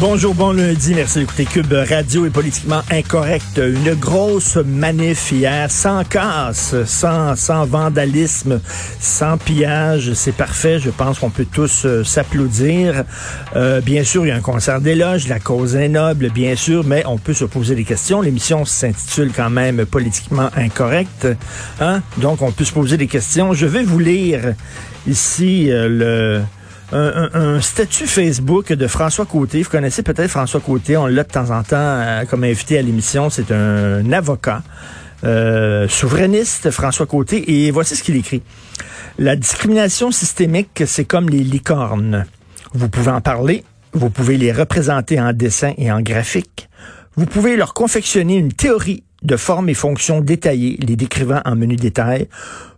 Bonjour, bon lundi. Merci d'écouter Cube Radio et politiquement incorrect. Une grosse manif hier, sans casse, sans, sans vandalisme, sans pillage. C'est parfait. Je pense qu'on peut tous euh, s'applaudir. Euh, bien sûr, il y a un concert d'éloge. La cause est noble, bien sûr, mais on peut se poser des questions. L'émission s'intitule quand même politiquement incorrect. Hein? Donc, on peut se poser des questions. Je vais vous lire ici euh, le un, statut Facebook de François Côté. Vous connaissez peut-être François Côté, on l'a de temps en temps euh, comme invité à l'émission. C'est un avocat euh, souverainiste, François Côté, et voici ce qu'il écrit. La discrimination systémique, c'est comme les licornes. Vous pouvez en parler, vous pouvez les représenter en dessin et en graphique, vous pouvez leur confectionner une théorie de forme et fonction détaillée, les décrivant en menu détail.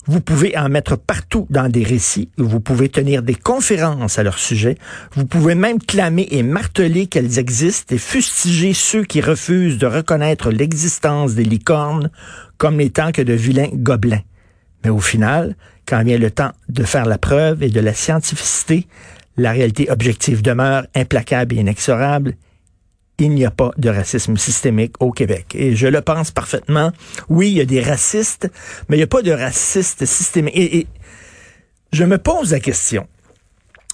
Vous pouvez en mettre partout dans des récits. Vous pouvez tenir des conférences à leur sujet. Vous pouvez même clamer et marteler qu'elles existent et fustiger ceux qui refusent de reconnaître l'existence des licornes comme n'étant que de vilains gobelins. Mais au final, quand vient le temps de faire la preuve et de la scientificité, la réalité objective demeure implacable et inexorable il n'y a pas de racisme systémique au Québec. Et je le pense parfaitement. Oui, il y a des racistes, mais il n'y a pas de racistes systémiques. Et, je me pose la question.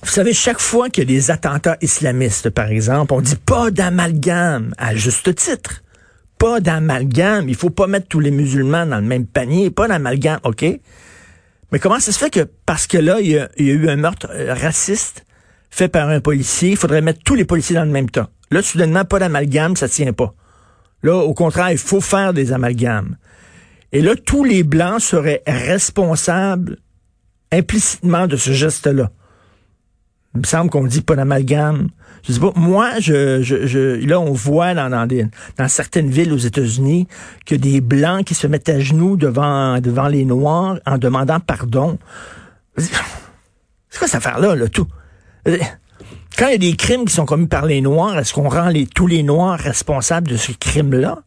Vous savez, chaque fois qu'il y a des attentats islamistes, par exemple, on dit pas d'amalgame, à juste titre. Pas d'amalgame. Il faut pas mettre tous les musulmans dans le même panier. Pas d'amalgame, OK? Mais comment ça se fait que, parce que là, il y a, il y a eu un meurtre euh, raciste fait par un policier, il faudrait mettre tous les policiers dans le même temps? Là, soudainement, pas d'amalgame, ça tient pas. Là, au contraire, il faut faire des amalgames. Et là, tous les Blancs seraient responsables implicitement de ce geste-là. Il me semble qu'on dit pas d'amalgame. Je sais pas. Moi, je, je, là, on voit dans, dans, dans certaines villes aux États-Unis que des Blancs qui se mettent à genoux devant, devant les Noirs en demandant pardon. C'est quoi cette affaire-là, là, tout? Quand il y a des crimes qui sont commis par les Noirs, est-ce qu'on rend tous les Noirs responsables de ce crime-là?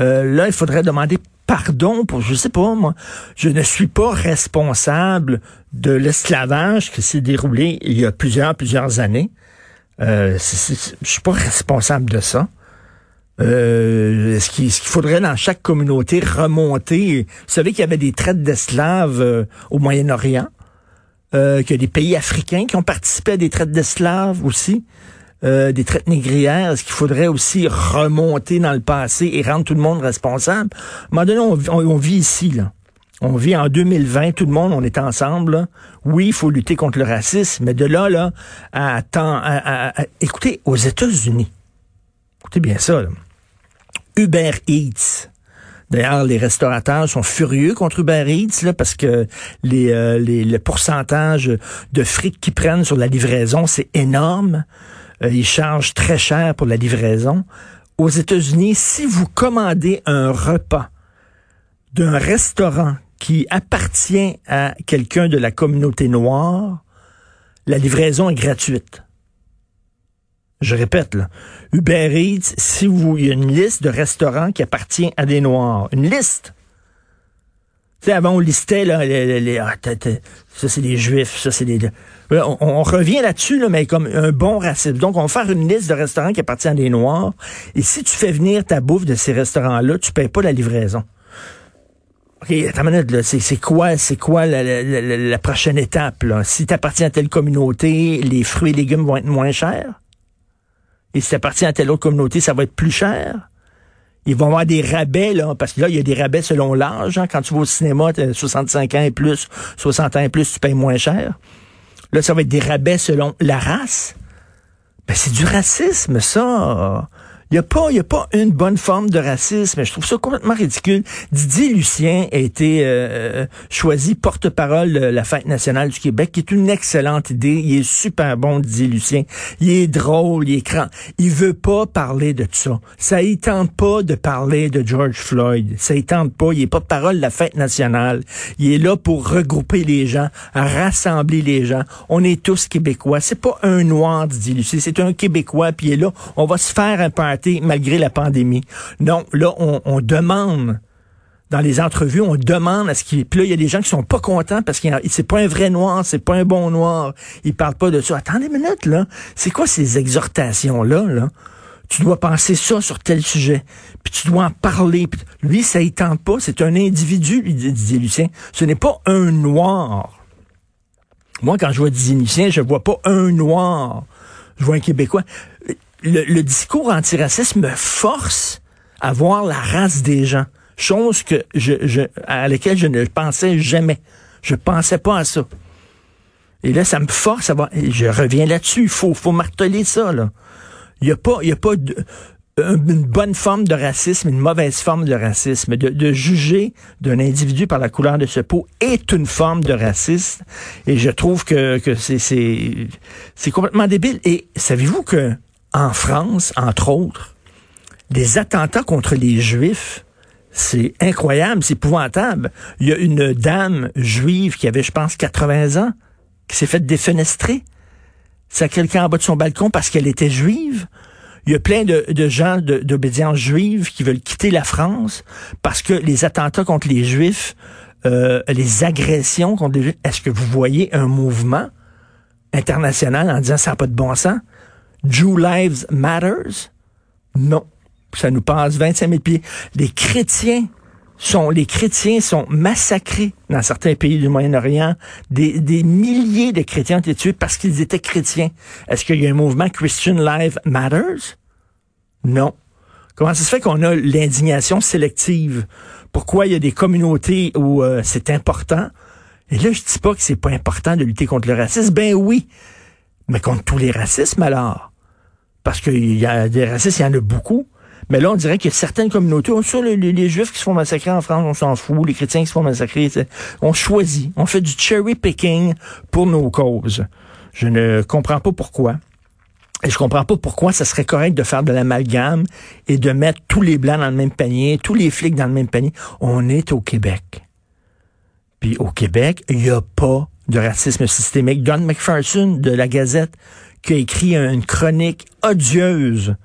Euh, là, il faudrait demander pardon pour, je sais pas, moi, je ne suis pas responsable de l'esclavage qui s'est déroulé il y a plusieurs, plusieurs années. Euh, je suis pas responsable de ça. Euh, ce qu'il faudrait dans chaque communauté remonter? Vous savez qu'il y avait des traites d'esclaves euh, au Moyen-Orient euh, qu'il y a des pays africains qui ont participé à des traites d'esclaves aussi, euh, des traites négrières. Est-ce qu'il faudrait aussi remonter dans le passé et rendre tout le monde responsable? À on, vit ici, là. On vit en 2020, tout le monde, on est ensemble. Oui, il faut lutter contre le racisme, mais de là, là, à, à, à écoutez, aux États-Unis, écoutez bien ça, là. Uber Eats, D'ailleurs, les restaurateurs sont furieux contre Uber Eats là, parce que les, euh, le pourcentage de fric qu'ils prennent sur la livraison, c'est énorme. Euh, ils chargent très cher pour la livraison. Aux États-Unis, si vous commandez un repas d'un restaurant qui appartient à quelqu'un de la communauté noire, la livraison est gratuite. Je répète, là, Uber Eats, si vous, il y a une liste de restaurants qui appartient à des Noirs. Une liste. Tu sais, avant, on listait, là, les, ah, ça, c'est des Juifs, ça, c'est des... On, revient là-dessus, là, mais comme un bon raciste. Donc, on va faire une liste de restaurants qui appartiennent à des Noirs. Et si tu fais venir ta bouffe de ces restaurants-là, tu payes pas la livraison. OK, attends minute, c'est quoi, c'est quoi la, la, prochaine étape, là? Si tu appartiens à telle communauté, les fruits et légumes vont être moins chers? Et si ça appartient à telle autre communauté, ça va être plus cher. Ils vont avoir des rabais, là, parce que là, il y a des rabais selon l'âge. Hein. Quand tu vas au cinéma, 65 ans et plus, 60 ans et plus, tu payes moins cher. Là, ça va être des rabais selon la race. Ben, c'est du racisme, ça. Il n'y a, pas, y a pas une bonne forme de racisme. Je trouve ça complètement ridicule. Didier Lucien a été euh, euh, choisi porte-parole de la Fête nationale du Québec, qui est une excellente idée. Il est super bon, Didier Lucien. Il est drôle, il est cran. Il veut pas parler de ça. Ça y tente pas de parler de George Floyd. Ça y tente pas. Il est porte-parole de la Fête nationale. Il est là pour regrouper les gens, rassembler les gens. On est tous Québécois. C'est pas un noir, Didier Lucien. C'est un Québécois, puis il est là. On va se faire un malgré la pandémie. Non, là, on, demande dans les entrevues, on demande à ce qu'il... Puis là, il y a des gens qui sont pas contents parce que c'est pas un vrai noir, c'est pas un bon noir. Ils parlent pas de ça. Attendez une minute, là. C'est quoi ces exhortations-là, là? Tu dois penser ça sur tel sujet. Puis tu dois en parler. lui, ça y tente pas. C'est un individu, lui, dit Lucien. Ce n'est pas un noir. Moi, quand je vois Didier Lucien, je vois pas un noir. Je vois un Québécois. Le, le discours antiraciste me force à voir la race des gens chose que je, je, à laquelle je ne pensais jamais. Je pensais pas à ça. Et là, ça me force à voir. Je reviens là-dessus. Il faut, faut marteler ça. Là. Il n'y a pas, il y a pas de, une bonne forme de racisme, une mauvaise forme de racisme. De, de juger d'un individu par la couleur de sa peau est une forme de racisme. Et je trouve que, que c'est complètement débile. Et savez-vous que en France, entre autres, des attentats contre les Juifs c'est incroyable, c'est épouvantable. Il y a une dame juive qui avait, je pense, 80 ans, qui s'est faite défenestrer. C'est quelqu'un en bas de son balcon parce qu'elle était juive. Il y a plein de, gens d'obédience juive qui veulent quitter la France parce que les attentats contre les juifs, euh, les agressions contre les juifs, est-ce que vous voyez un mouvement international en disant ça n'a pas de bon sens? Jew Lives Matters? Non ça nous passe 25 000 pieds. Les chrétiens sont, les chrétiens sont massacrés dans certains pays du Moyen-Orient. Des, des milliers de chrétiens ont été tués parce qu'ils étaient chrétiens. Est-ce qu'il y a un mouvement Christian Life Matters? Non. Comment ça se fait qu'on a l'indignation sélective? Pourquoi il y a des communautés où euh, c'est important? Et là, je dis pas que c'est pas important de lutter contre le racisme. Ben oui. Mais contre tous les racismes, alors. Parce qu'il y a des racistes, il y en a beaucoup. Mais là, on dirait qu'il y a certaines communautés, on les, les, Juifs qui se font massacrer en France, on s'en fout, les chrétiens qui se font massacrer, on choisit, on fait du cherry picking pour nos causes. Je ne comprends pas pourquoi. Et je comprends pas pourquoi ça serait correct de faire de l'amalgame et de mettre tous les blancs dans le même panier, tous les flics dans le même panier. On est au Québec. Puis au Québec, il n'y a pas de racisme systémique. Don McPherson de la Gazette qui a écrit une chronique odieuse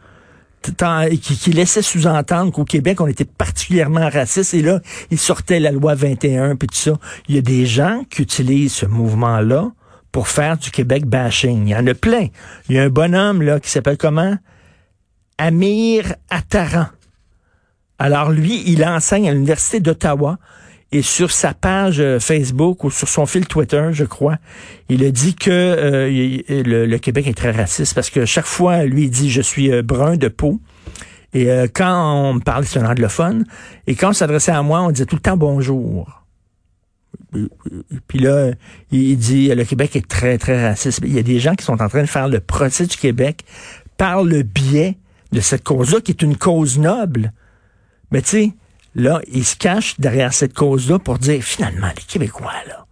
qui, laissait sous-entendre qu'au Québec, on était particulièrement raciste. Et là, il sortait la loi 21, puis tout ça. Il y a des gens qui utilisent ce mouvement-là pour faire du Québec bashing. Il y en a plein. Il y a un bonhomme là qui s'appelle comment? Amir Attaran. Alors lui, il enseigne à l'Université d'Ottawa et sur sa page euh, Facebook ou sur son fil Twitter, je crois, il a dit que euh, le, Québec est très raciste parce que chaque fois, lui, il dit je suis euh, brun de peau. Et quand on me parlait, c'est un anglophone, et quand on s'adressait à moi, on disait tout le temps bonjour. Puis là, il dit le Québec est très, très raciste. Il y a des gens qui sont en train de faire le procès du Québec par le biais de cette cause-là, qui est une cause noble. Mais tu sais, là, ils se cachent derrière cette cause-là pour dire, finalement, les Québécois, là,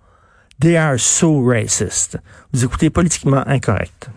they are so racist. Vous écoutez politiquement incorrect.